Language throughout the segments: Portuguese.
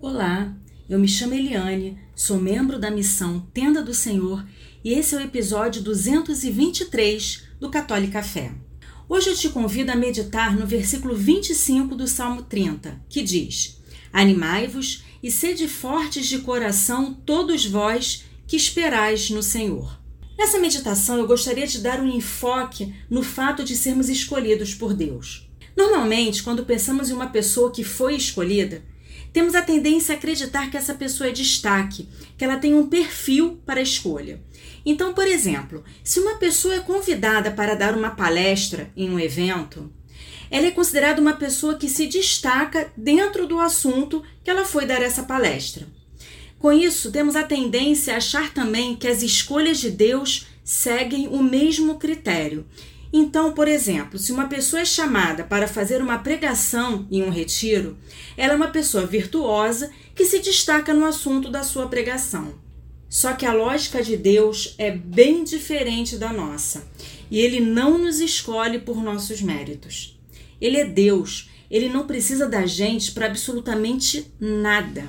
Olá, eu me chamo Eliane, sou membro da missão Tenda do Senhor e esse é o episódio 223 do Católica Fé. Hoje eu te convido a meditar no versículo 25 do Salmo 30, que diz: Animai-vos e sede fortes de coração, todos vós que esperais no Senhor. Nessa meditação eu gostaria de dar um enfoque no fato de sermos escolhidos por Deus. Normalmente, quando pensamos em uma pessoa que foi escolhida, temos a tendência a acreditar que essa pessoa é destaque, que ela tem um perfil para escolha. Então, por exemplo, se uma pessoa é convidada para dar uma palestra em um evento, ela é considerada uma pessoa que se destaca dentro do assunto que ela foi dar essa palestra. Com isso, temos a tendência a achar também que as escolhas de Deus seguem o mesmo critério então, por exemplo, se uma pessoa é chamada para fazer uma pregação em um retiro, ela é uma pessoa virtuosa que se destaca no assunto da sua pregação. Só que a lógica de Deus é bem diferente da nossa, e ele não nos escolhe por nossos méritos. Ele é Deus, ele não precisa da gente para absolutamente nada.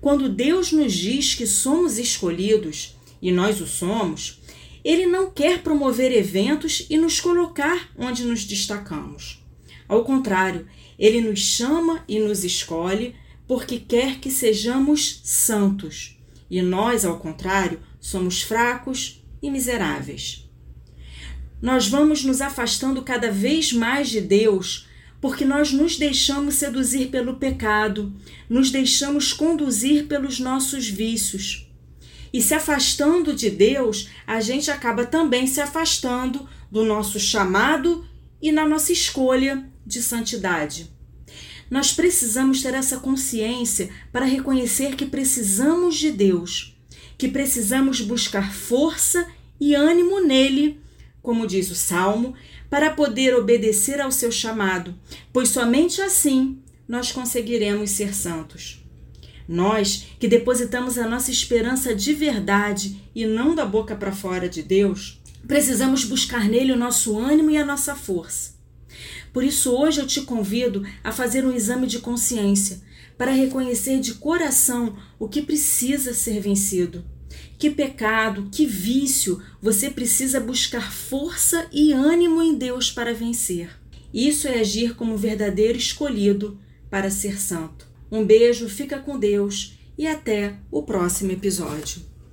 Quando Deus nos diz que somos escolhidos, e nós o somos, ele não quer promover eventos e nos colocar onde nos destacamos. Ao contrário, ele nos chama e nos escolhe porque quer que sejamos santos. E nós, ao contrário, somos fracos e miseráveis. Nós vamos nos afastando cada vez mais de Deus porque nós nos deixamos seduzir pelo pecado, nos deixamos conduzir pelos nossos vícios. E se afastando de Deus, a gente acaba também se afastando do nosso chamado e na nossa escolha de santidade. Nós precisamos ter essa consciência para reconhecer que precisamos de Deus, que precisamos buscar força e ânimo nele, como diz o Salmo, para poder obedecer ao seu chamado, pois somente assim nós conseguiremos ser santos. Nós que depositamos a nossa esperança de verdade e não da boca para fora de Deus, precisamos buscar nele o nosso ânimo e a nossa força. Por isso, hoje eu te convido a fazer um exame de consciência para reconhecer de coração o que precisa ser vencido. Que pecado, que vício você precisa buscar força e ânimo em Deus para vencer. Isso é agir como verdadeiro escolhido para ser santo. Um beijo, fica com Deus e até o próximo episódio.